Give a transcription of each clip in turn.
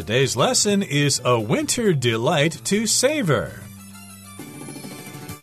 Today's lesson is a winter delight to savor.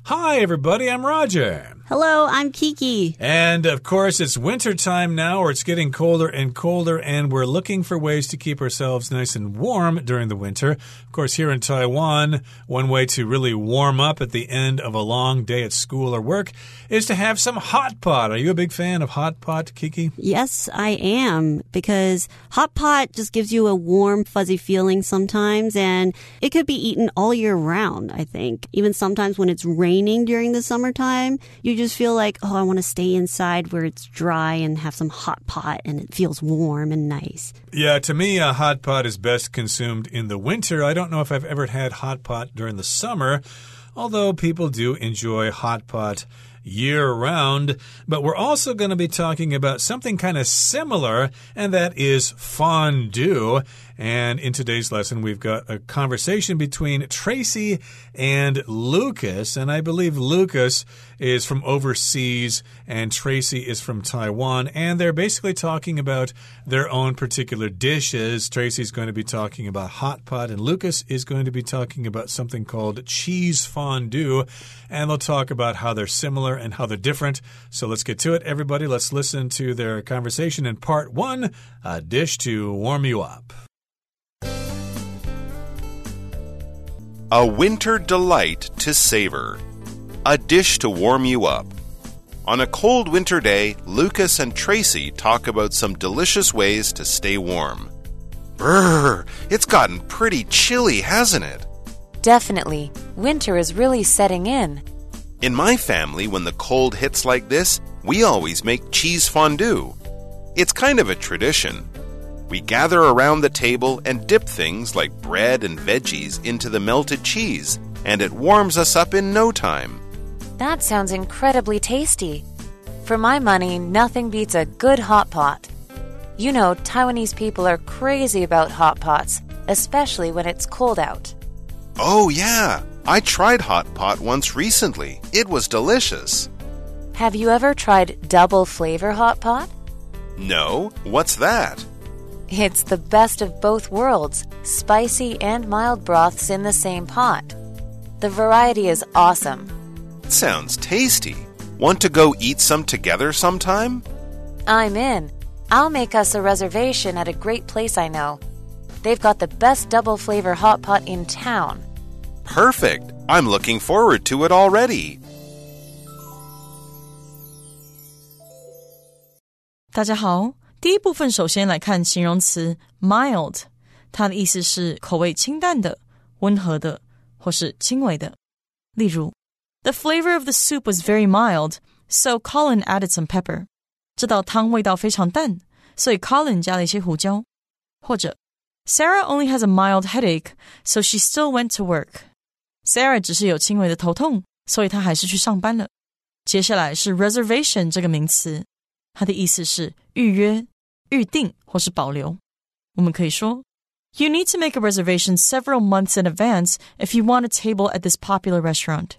Hi, everybody, I'm Roger. Hello, I'm Kiki. And of course, it's winter time now, or it's getting colder and colder, and we're looking for ways to keep ourselves nice and warm during the winter. Of course, here in Taiwan, one way to really warm up at the end of a long day at school or work is to have some hot pot. Are you a big fan of hot pot, Kiki? Yes, I am, because hot pot just gives you a warm, fuzzy feeling sometimes, and it could be eaten all year round, I think. Even sometimes when it's raining during the summertime, you just feel like, oh, I want to stay inside where it's dry and have some hot pot and it feels warm and nice. Yeah, to me, a hot pot is best consumed in the winter. I don't know if I've ever had hot pot during the summer, although people do enjoy hot pot year round. But we're also going to be talking about something kind of similar, and that is fondue. And in today's lesson, we've got a conversation between Tracy and Lucas. And I believe Lucas is from overseas and Tracy is from Taiwan. And they're basically talking about their own particular dishes. Tracy's going to be talking about hot pot, and Lucas is going to be talking about something called cheese fondue. And they'll talk about how they're similar and how they're different. So let's get to it, everybody. Let's listen to their conversation in part one a dish to warm you up. A winter delight to savor. A dish to warm you up. On a cold winter day, Lucas and Tracy talk about some delicious ways to stay warm. Brrr, it's gotten pretty chilly, hasn't it? Definitely. Winter is really setting in. In my family, when the cold hits like this, we always make cheese fondue. It's kind of a tradition. We gather around the table and dip things like bread and veggies into the melted cheese, and it warms us up in no time. That sounds incredibly tasty. For my money, nothing beats a good hot pot. You know, Taiwanese people are crazy about hot pots, especially when it's cold out. Oh, yeah. I tried hot pot once recently. It was delicious. Have you ever tried double flavor hot pot? No, what's that? It's the best of both worlds spicy and mild broths in the same pot. The variety is awesome. Sounds tasty. Want to go eat some together sometime? I'm in. I'll make us a reservation at a great place I know. They've got the best double flavor hot pot in town. Perfect. I'm looking forward to it already. 大家好，第一部分首先来看形容词 mild，它的意思是口味清淡的、温和的或是轻微的。例如，The flavor of the soup was very mild, so Colin added some pepper。这道汤味道非常淡，所以 Colin 加了一些胡椒。或者，Sarah only has a mild headache, so she still went to work。 Sarah 只是有轻微的头痛，所以她还是去上班了。接下来是 reservation 这个名词。它的意思是预约、预定或是保留。我们可以说，You need to make a reservation several months in advance if you want a table at this popular restaurant。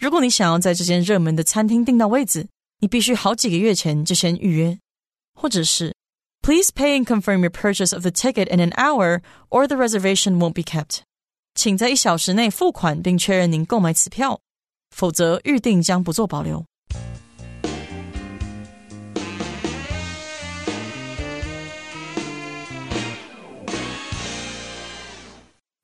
如果你想要在这间热门的餐厅订到位子，你必须好几个月前就先预约。或者是，Please pay and confirm your purchase of the ticket in an hour, or the reservation won't be kept。 请在一小时内付款并确认您购买此票，否则预定将不做保留。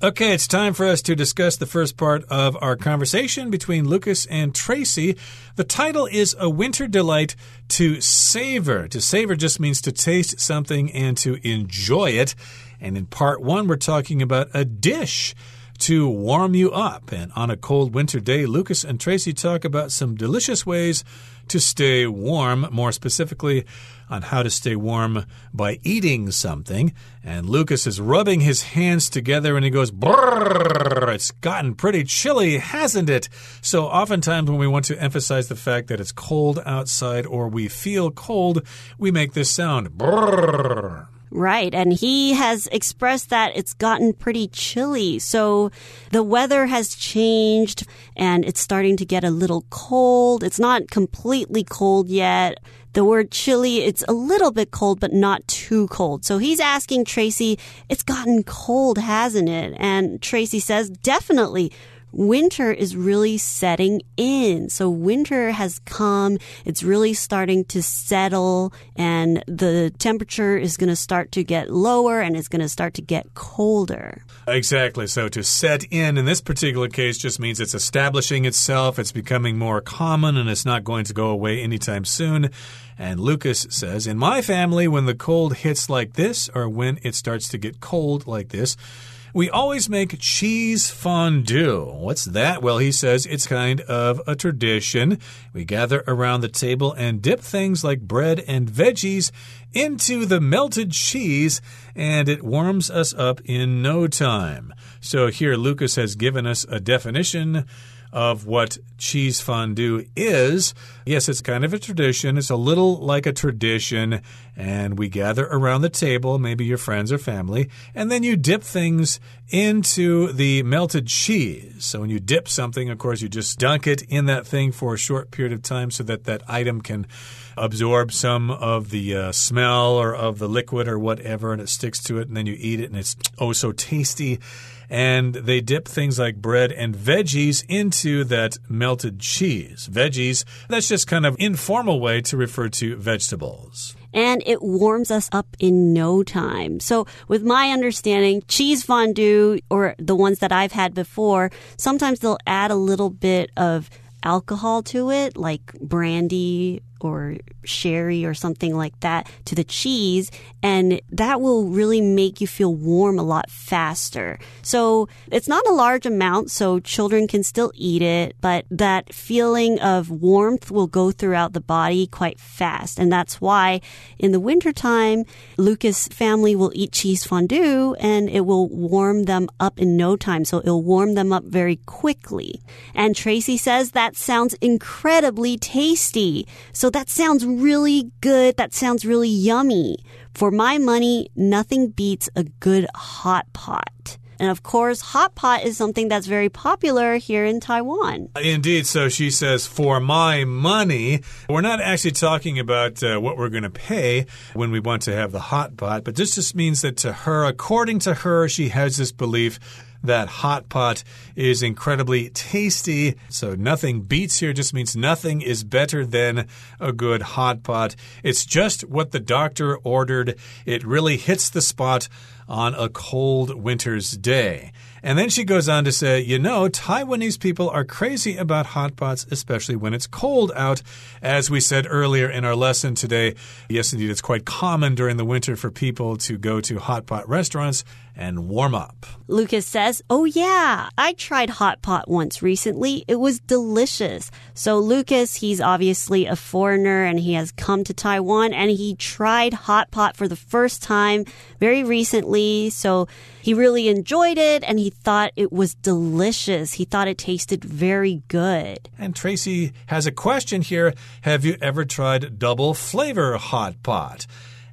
Okay, it's time for us to discuss the first part of our conversation between Lucas and Tracy. The title is A Winter Delight to Savor. To savor just means to taste something and to enjoy it. And in part one, we're talking about a dish to warm you up. And on a cold winter day, Lucas and Tracy talk about some delicious ways to stay warm, more specifically, on how to stay warm by eating something. And Lucas is rubbing his hands together and he goes, Brrr, it's gotten pretty chilly, hasn't it? So, oftentimes, when we want to emphasize the fact that it's cold outside or we feel cold, we make this sound. Brrr. Right. And he has expressed that it's gotten pretty chilly. So the weather has changed and it's starting to get a little cold. It's not completely cold yet. The word chilly, it's a little bit cold, but not too cold. So he's asking Tracy, it's gotten cold, hasn't it? And Tracy says, definitely winter is really setting in. So winter has come. It's really starting to settle and the temperature is going to start to get lower and it's going to start to get colder. Exactly. So to set in in this particular case just means it's establishing itself, it's becoming more common, and it's not going to go away anytime soon. And Lucas says, In my family, when the cold hits like this, or when it starts to get cold like this, we always make cheese fondue. What's that? Well, he says it's kind of a tradition. We gather around the table and dip things like bread and veggies into the melted cheese, and it warms us up in no time. So here, Lucas has given us a definition of what cheese fondue is. Yes, it's kind of a tradition. It's a little like a tradition. And we gather around the table, maybe your friends or family, and then you dip things into the melted cheese. So when you dip something, of course, you just dunk it in that thing for a short period of time so that that item can absorb some of the uh, smell or of the liquid or whatever, and it sticks to it, and then you eat it, and it's oh so tasty and they dip things like bread and veggies into that melted cheese. Veggies, that's just kind of informal way to refer to vegetables and it warms us up in no time. So, with my understanding, cheese fondue or the ones that I've had before, sometimes they'll add a little bit of alcohol to it, like brandy or sherry or something like that to the cheese and that will really make you feel warm a lot faster. So it's not a large amount so children can still eat it, but that feeling of warmth will go throughout the body quite fast. And that's why in the wintertime, Lucas family will eat cheese fondue and it will warm them up in no time. So it'll warm them up very quickly. And Tracy says that sounds incredibly tasty. So that sounds really good. That sounds really yummy. For my money, nothing beats a good hot pot. And of course, hot pot is something that's very popular here in Taiwan. Indeed. So she says, for my money. We're not actually talking about uh, what we're going to pay when we want to have the hot pot, but this just means that to her, according to her, she has this belief that hot pot is incredibly tasty. So nothing beats here just means nothing is better than a good hot pot. It's just what the doctor ordered. It really hits the spot on a cold winter's day. And then she goes on to say, you know, Taiwanese people are crazy about hot pots, especially when it's cold out. As we said earlier in our lesson today, yes, indeed, it's quite common during the winter for people to go to hot pot restaurants and warm up. Lucas says, Oh, yeah, I tried hot pot once recently. It was delicious. So, Lucas, he's obviously a foreigner and he has come to Taiwan and he tried hot pot for the first time very recently. So, he really enjoyed it and he thought it was delicious. He thought it tasted very good. And Tracy has a question here Have you ever tried double flavor hot pot?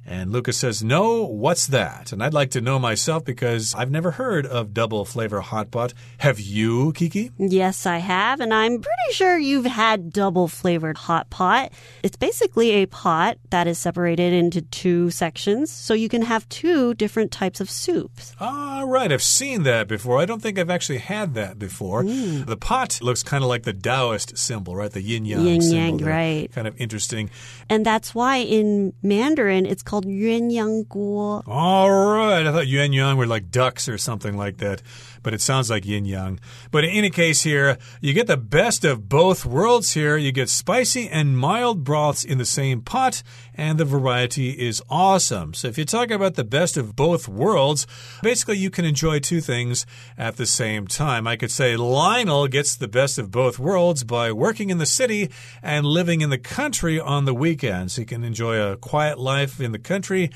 And Lucas says, No, what's that? And I'd like to know myself because I've never heard of double flavor hot pot. Have you, Kiki? Yes, I have. And I'm pretty sure you've had double flavored hot pot. It's basically a pot that is separated into two sections so you can have two different types of soups. Ah, right. I've seen that before. I don't think I've actually had that before. Mm. The pot looks kind of like the Taoist symbol, right? The yin yang yin yang, right? Kind of interesting. And that's why in Mandarin it's called called Yuan Yang Guo. All right. I thought Yuan Yang were like ducks or something like that but it sounds like yin yang. But in any case, here, you get the best of both worlds here. You get spicy and mild broths in the same pot, and the variety is awesome. So if you're talking about the best of both worlds, basically you can enjoy two things at the same time. I could say Lionel gets the best of both worlds by working in the city and living in the country on the weekends. He can enjoy a quiet life in the country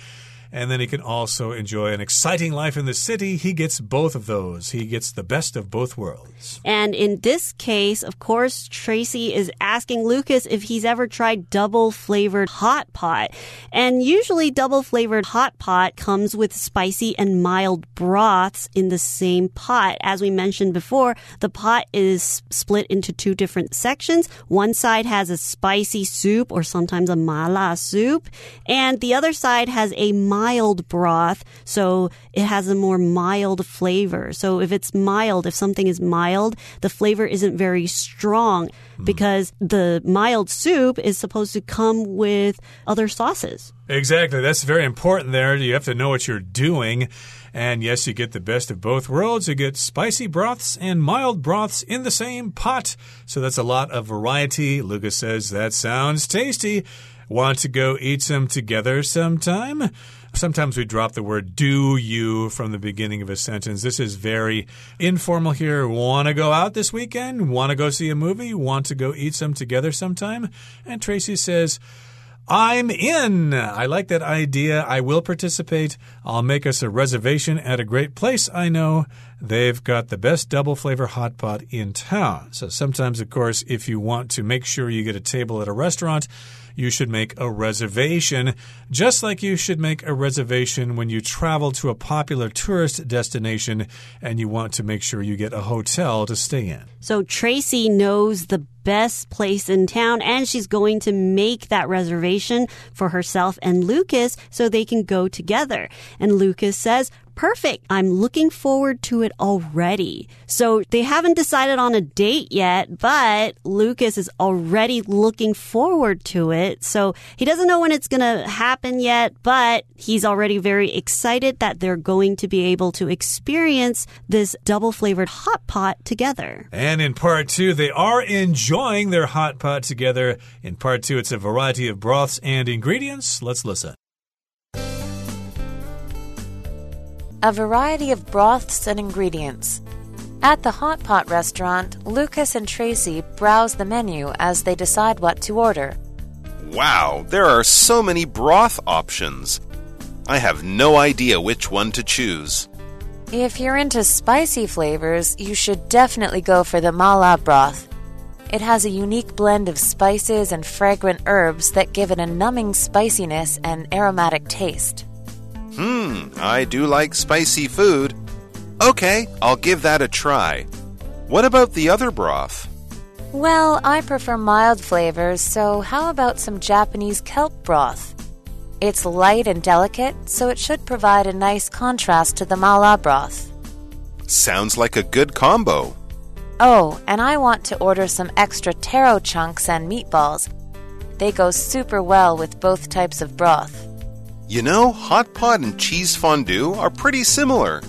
and then he can also enjoy an exciting life in the city. He gets both of those. He gets the best of both worlds. And in this case, of course, Tracy is asking Lucas if he's ever tried double flavored hot pot. And usually double flavored hot pot comes with spicy and mild broths in the same pot. As we mentioned before, the pot is split into two different sections. One side has a spicy soup or sometimes a mala soup, and the other side has a mild broth, so it has a more mild flavor. So if it's mild, if something is mild, the flavor isn't very strong mm-hmm. because the mild soup is supposed to come with other sauces. Exactly. That's very important there. You have to know what you're doing. And yes, you get the best of both worlds. You get spicy broths and mild broths in the same pot. So that's a lot of variety. Lucas says that sounds tasty. Want to go eat some together sometime? Sometimes we drop the word do you from the beginning of a sentence. This is very informal here. Want to go out this weekend? Want to go see a movie? Want to go eat some together sometime? And Tracy says, I'm in. I like that idea. I will participate. I'll make us a reservation at a great place I know. They've got the best double flavor hot pot in town. So sometimes, of course, if you want to make sure you get a table at a restaurant, you should make a reservation, just like you should make a reservation when you travel to a popular tourist destination and you want to make sure you get a hotel to stay in. So Tracy knows the best place in town and she's going to make that reservation for herself and Lucas so they can go together. And Lucas says, perfect. I'm looking forward to it already. So they haven't decided on a date yet, but Lucas is already looking forward to it. So he doesn't know when it's going to happen yet, but he's already very excited that they're going to be able to experience this double flavored hot pot together. And in part two, they are enjoying their hot pot together. In part two, it's a variety of broths and ingredients. Let's listen. a variety of broths and ingredients. At the Hot Pot restaurant, Lucas and Tracy browse the menu as they decide what to order. Wow, there are so many broth options. I have no idea which one to choose. If you're into spicy flavors, you should definitely go for the mala broth. It has a unique blend of spices and fragrant herbs that give it a numbing spiciness and aromatic taste. Hmm, I do like spicy food. Okay, I'll give that a try. What about the other broth? Well, I prefer mild flavors, so how about some Japanese kelp broth? It's light and delicate, so it should provide a nice contrast to the mala broth. Sounds like a good combo. Oh, and I want to order some extra taro chunks and meatballs. They go super well with both types of broth. You know, hot pot and cheese fondue are pretty similar.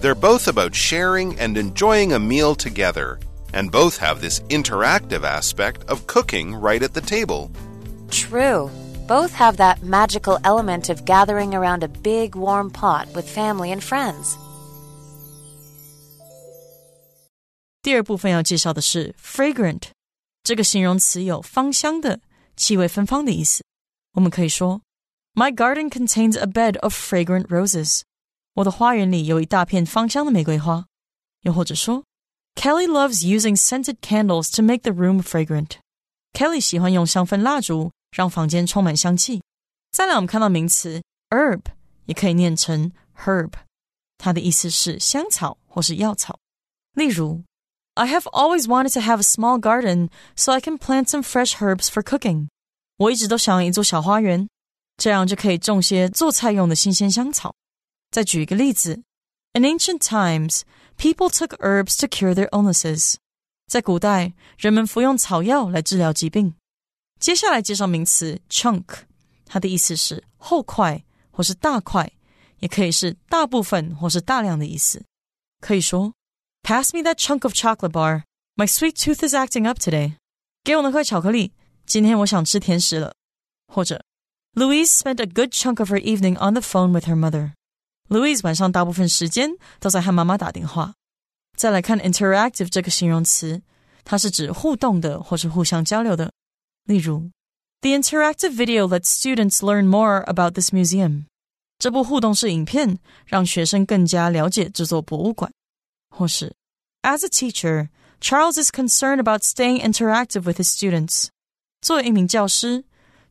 They're both about sharing and enjoying a meal together, and both have this interactive aspect of cooking right at the table. True. Both have that magical element of gathering around a big warm pot with family and friends. 第二部分要介绍的是 fragrant 这个形容词有芳香的、气味芬芳的意思。我们可以说 My garden contains a bed of fragrant roses. 我的花园里有一大片芳香的玫瑰花。又或者说，Kelly loves using scented candles to make the room fragrant. Kelly 喜欢用香氛蜡烛让房间充满香气。再来，我们看到名词 herb，也可以念成 herb，它的意思是香草或是药草。例如 ，I have always wanted to have a small garden so I can plant some fresh herbs for cooking. 我一直都想要一座小花园，这样就可以种些做菜用的新鲜香草。再举一个例子：In ancient times, people took herbs to cure their illnesses。在古代，人们服用草药来治疗疾病。接下来介绍名词 chunk，它的意思是厚块或是大块，也可以是大部分或是大量的意思。可以说 ：Pass me that chunk of chocolate bar. My sweet tooth is acting up today. 给我那块巧克力，今天我想吃甜食了。或者 Louise spent a good chunk of her evening on the phone with her mother. Louise 晚上大部分时间都在和妈妈打电话。再来看 interactive 这个形容词，它是指互动的或是互相交流的。例如，The interactive video lets students learn more about this museum. 这部互动式影片让学生更加了解这座博物馆。 或是，As a teacher, Charles is concerned about staying interactive with his students。作为一名教师，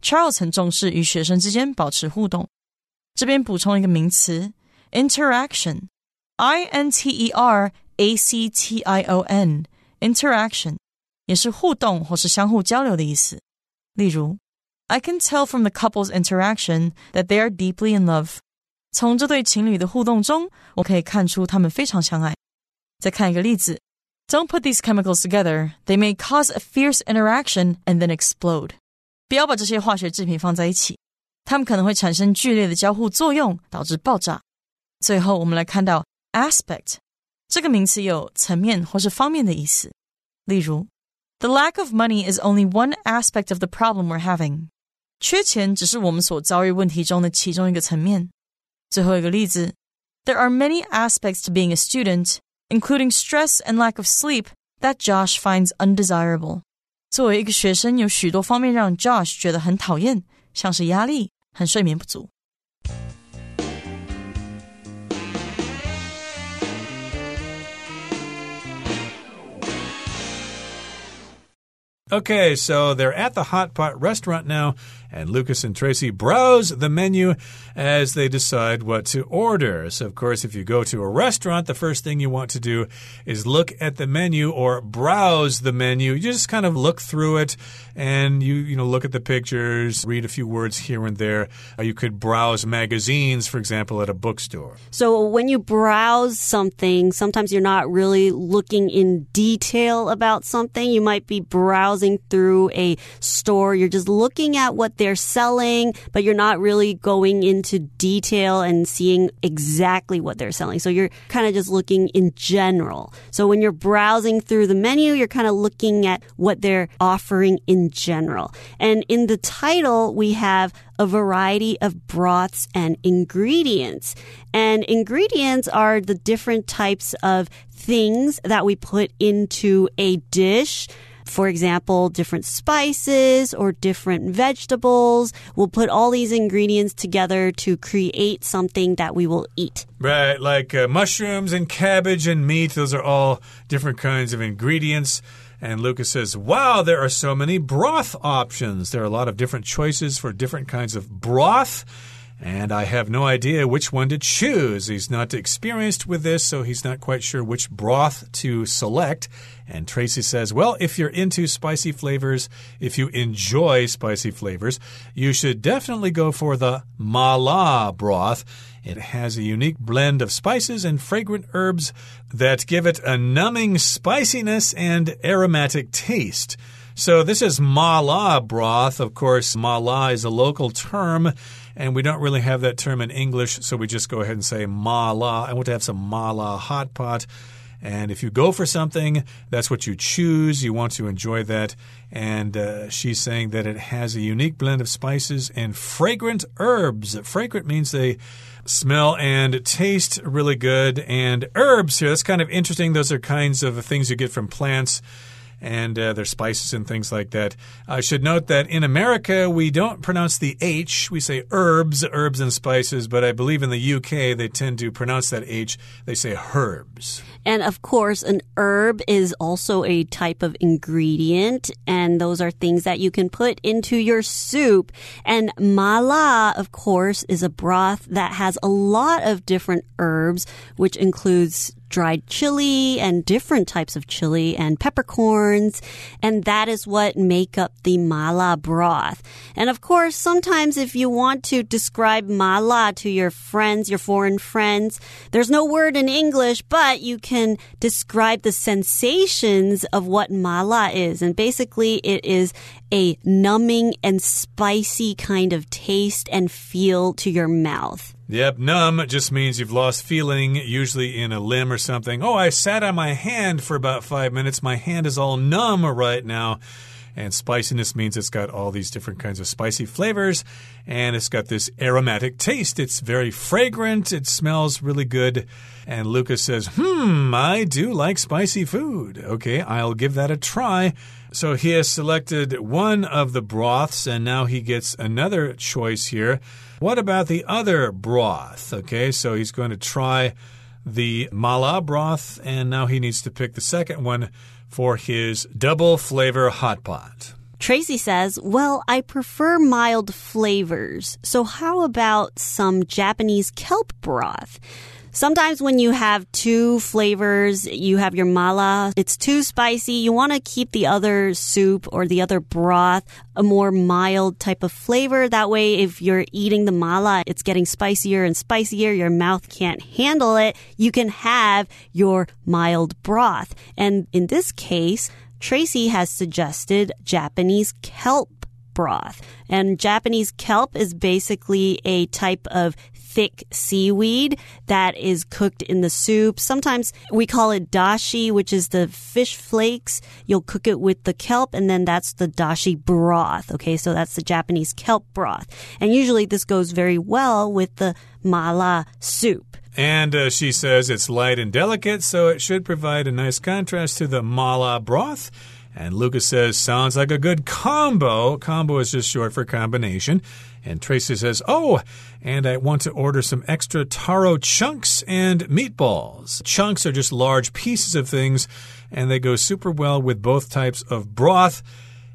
Charles 很重视与学生之间保持互动。这边补充一个名词，interaction，i n t e r a c t i o n，interaction 也是互动或是相互交流的意思。例如，I can tell from the couple's interaction that they are deeply in love。从这对情侣的互动中，我可以看出他们非常相爱。 再看一个例子，Don't put these chemicals together; they may cause a fierce interaction and then explode. 不要把这些化学制品放在一起，它们可能会产生剧烈的交互作用，导致爆炸。最后，我们来看到 aspect 这个名词有层面或是方面的意思。例如，The lack of money is only one aspect of the problem we're having. 缺钱只是我们所遭遇问题中的其中一个层面。最后一个例子，There are many aspects to being a student including stress and lack of sleep that Josh finds undesirable. 作为一个学生，有许多方面让 Josh 觉得很讨厌，像是压力和睡眠不足。Okay, so they're at the Hot Pot restaurant now, and Lucas and Tracy browse the menu as they decide what to order. So, of course, if you go to a restaurant, the first thing you want to do is look at the menu or browse the menu. You just kind of look through it and you, you know, look at the pictures, read a few words here and there. Uh, you could browse magazines, for example, at a bookstore. So, when you browse something, sometimes you're not really looking in detail about something. You might be browsing browsing through a store, you're just looking at what they're selling, but you're not really going into detail and seeing exactly what they're selling. So you're kind of just looking in general. So when you're browsing through the menu, you're kind of looking at what they're offering in general. And in the title, we have a variety of broths and ingredients. And ingredients are the different types of things that we put into a dish for example, different spices or different vegetables. We'll put all these ingredients together to create something that we will eat. Right, like uh, mushrooms and cabbage and meat. Those are all different kinds of ingredients. And Lucas says, Wow, there are so many broth options. There are a lot of different choices for different kinds of broth and I have no idea which one to choose. He's not experienced with this, so he's not quite sure which broth to select. And Tracy says, Well, if you're into spicy flavors, if you enjoy spicy flavors, you should definitely go for the mala broth. It has a unique blend of spices and fragrant herbs that give it a numbing spiciness and aromatic taste. So, this is mala broth. Of course, mala is a local term and we don't really have that term in English, so we just go ahead and say mala. I want to have some mala hot pot. And if you go for something, that's what you choose. You want to enjoy that. And uh, she's saying that it has a unique blend of spices and fragrant herbs. Fragrant means they smell and taste really good. And herbs here, that's kind of interesting. Those are kinds of things you get from plants and uh, their spices and things like that. I should note that in America, we don't pronounce the H. We say herbs, herbs and spices, but I believe in the UK, they tend to pronounce that H. They say herbs. And of course, an herb is also a type of ingredient, and those are things that you can put into your soup. And mala, of course, is a broth that has a lot of different herbs, which includes dried chili and different types of chili and peppercorns. And that is what make up the mala broth. And of course, sometimes if you want to describe mala to your friends, your foreign friends, there's no word in English, but you can describe the sensations of what mala is. And basically, it is a numbing and spicy kind of taste and feel to your mouth. Yep, numb just means you've lost feeling, usually in a limb or something. Oh, I sat on my hand for about five minutes. My hand is all numb right now. And spiciness means it's got all these different kinds of spicy flavors and it's got this aromatic taste. It's very fragrant, it smells really good. And Lucas says, Hmm, I do like spicy food. Okay, I'll give that a try. So he has selected one of the broths and now he gets another choice here. What about the other broth? Okay, so he's going to try the mala broth and now he needs to pick the second one for his double flavor hot pot. Tracy says, Well, I prefer mild flavors. So, how about some Japanese kelp broth? Sometimes when you have two flavors, you have your mala, it's too spicy. You want to keep the other soup or the other broth a more mild type of flavor. That way, if you're eating the mala, it's getting spicier and spicier. Your mouth can't handle it. You can have your mild broth. And in this case, Tracy has suggested Japanese kelp broth. And Japanese kelp is basically a type of thick seaweed that is cooked in the soup. Sometimes we call it dashi, which is the fish flakes. You'll cook it with the kelp and then that's the dashi broth. Okay, so that's the Japanese kelp broth. And usually this goes very well with the mala soup. And uh, she says it's light and delicate, so it should provide a nice contrast to the mala broth. And Lucas says, sounds like a good combo. Combo is just short for combination. And Tracy says, oh, and I want to order some extra taro chunks and meatballs. Chunks are just large pieces of things, and they go super well with both types of broth.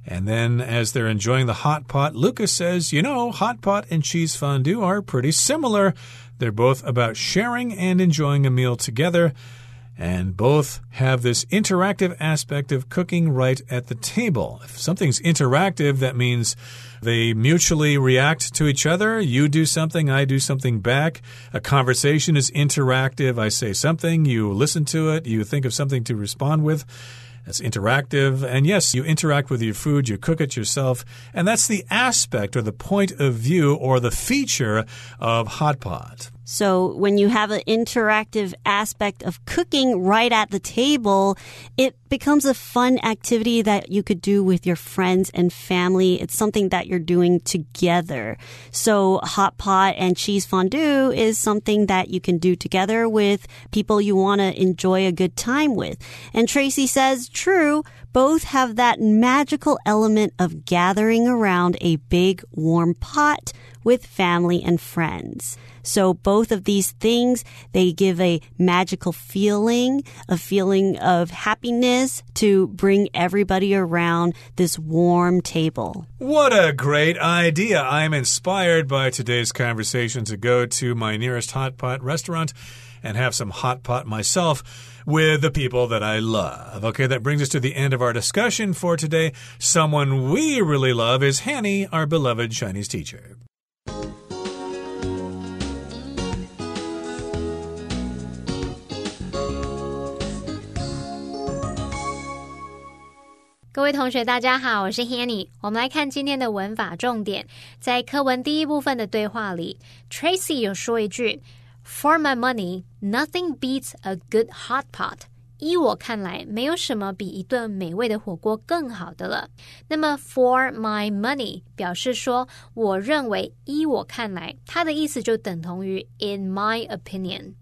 And then, as they're enjoying the hot pot, Lucas says, You know, hot pot and cheese fondue are pretty similar. They're both about sharing and enjoying a meal together. And both have this interactive aspect of cooking right at the table. If something's interactive, that means they mutually react to each other. You do something, I do something back. A conversation is interactive. I say something, you listen to it, you think of something to respond with. That's interactive. And yes, you interact with your food, you cook it yourself. And that's the aspect or the point of view or the feature of Hot Pot. So when you have an interactive aspect of cooking right at the table, it becomes a fun activity that you could do with your friends and family. It's something that you're doing together. So hot pot and cheese fondue is something that you can do together with people you want to enjoy a good time with. And Tracy says, true, both have that magical element of gathering around a big warm pot with family and friends. So both of these things, they give a magical feeling, a feeling of happiness to bring everybody around this warm table. What a great idea. I'm inspired by today's conversation to go to my nearest hot pot restaurant and have some hot pot myself with the people that I love. Okay, that brings us to the end of our discussion for today. Someone we really love is Hanny, our beloved Chinese teacher. 各位同学，大家好，我是 Hanny。我们来看今天的文法重点。在课文第一部分的对话里，Tracy 有说一句：“For my money, nothing beats a good hot pot。”依我看来，没有什么比一顿美味的火锅更好的了。那么，for my money 表示说，我认为，依我看来，它的意思就等同于 in my opinion。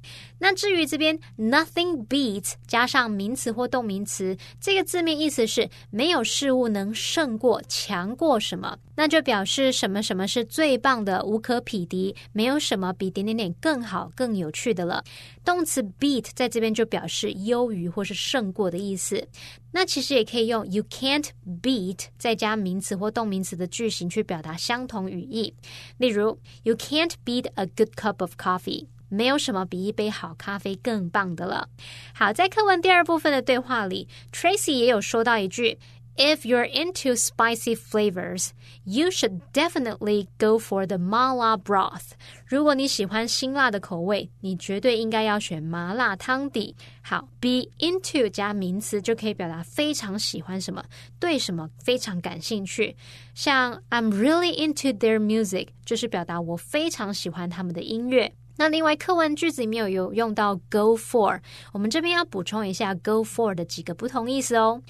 那至于这边 nothing beats 加上名词或动名词，这个字面意思是没有事物能胜过、强过什么，那就表示什么什么是最棒的、无可匹敌，没有什么比点点点更好、更有趣的了。动词 beat 在这边就表示优于或是胜过的意思。那其实也可以用 you can't beat 再加名词或动名词的句型去表达相同语义。例如，you can't beat a good cup of coffee。没有什么比一杯好咖啡更棒的了。好，在课文第二部分的对话里，Tracy 也有说到一句：“If you're into spicy flavors, you should definitely go for the mala broth。”如果你喜欢辛辣的口味，你绝对应该要选麻辣汤底。好，be into 加名词就可以表达非常喜欢什么，对什么非常感兴趣。像 I'm really into their music，就是表达我非常喜欢他们的音乐。那另外课文句子里面有有用到 go for，我们这边要补充一下 go for 的几个不同意思哦。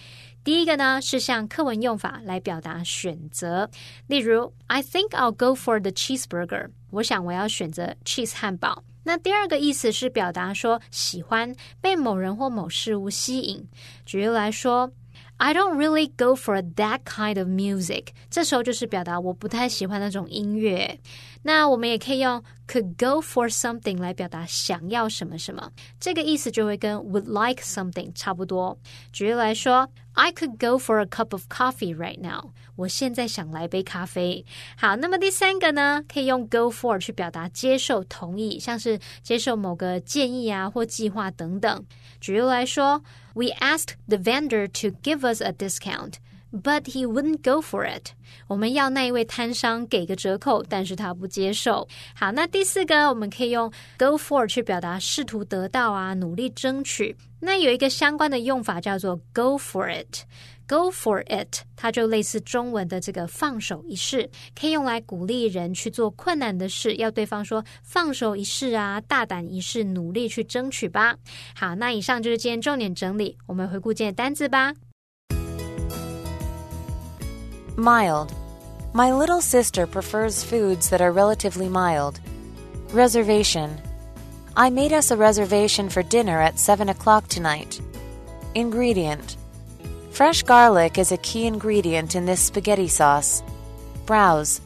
第一个呢是像课文用法来表达选择，例如 I think I'll go for the cheeseburger，我想我要选择 cheese 汉堡。那第二个意思是表达说喜欢被某人或某事物吸引，举例来说。I don't really go for that kind of music。这时候就是表达我不太喜欢那种音乐。那我们也可以用 could go for something 来表达想要什么什么，这个意思就会跟 would like something 差不多。举例来说，I could go for a cup of coffee right now。我现在想来杯咖啡。好，那么第三个呢，可以用 go for 去表达接受、同意，像是接受某个建议啊或计划等等。举例来说。We asked the vendor to give us a discount, But he wouldn't go for it. 我们要那一位摊商给个折扣，但是他不接受。好，那第四个我们可以用 go for 去表达试图得到啊，努力争取。那有一个相关的用法叫做 go for it。Go for it，它就类似中文的这个放手一试，可以用来鼓励人去做困难的事，要对方说放手一试啊，大胆一试，努力去争取吧。好，那以上就是今天重点整理，我们回顾今天单字吧。Mild. My little sister prefers foods that are relatively mild. Reservation. I made us a reservation for dinner at 7 o'clock tonight. Ingredient. Fresh garlic is a key ingredient in this spaghetti sauce. Browse.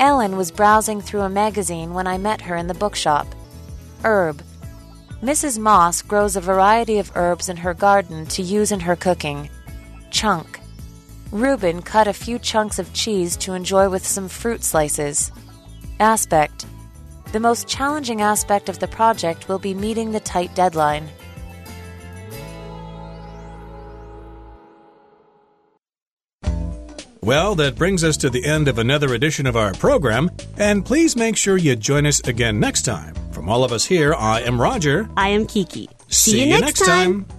Ellen was browsing through a magazine when I met her in the bookshop. Herb. Mrs. Moss grows a variety of herbs in her garden to use in her cooking. Chunk. Reuben cut a few chunks of cheese to enjoy with some fruit slices. Aspect. The most challenging aspect of the project will be meeting the tight deadline. Well, that brings us to the end of another edition of our program, and please make sure you join us again next time. From all of us here, I am Roger. I am Kiki. See, See you, you, next time. time.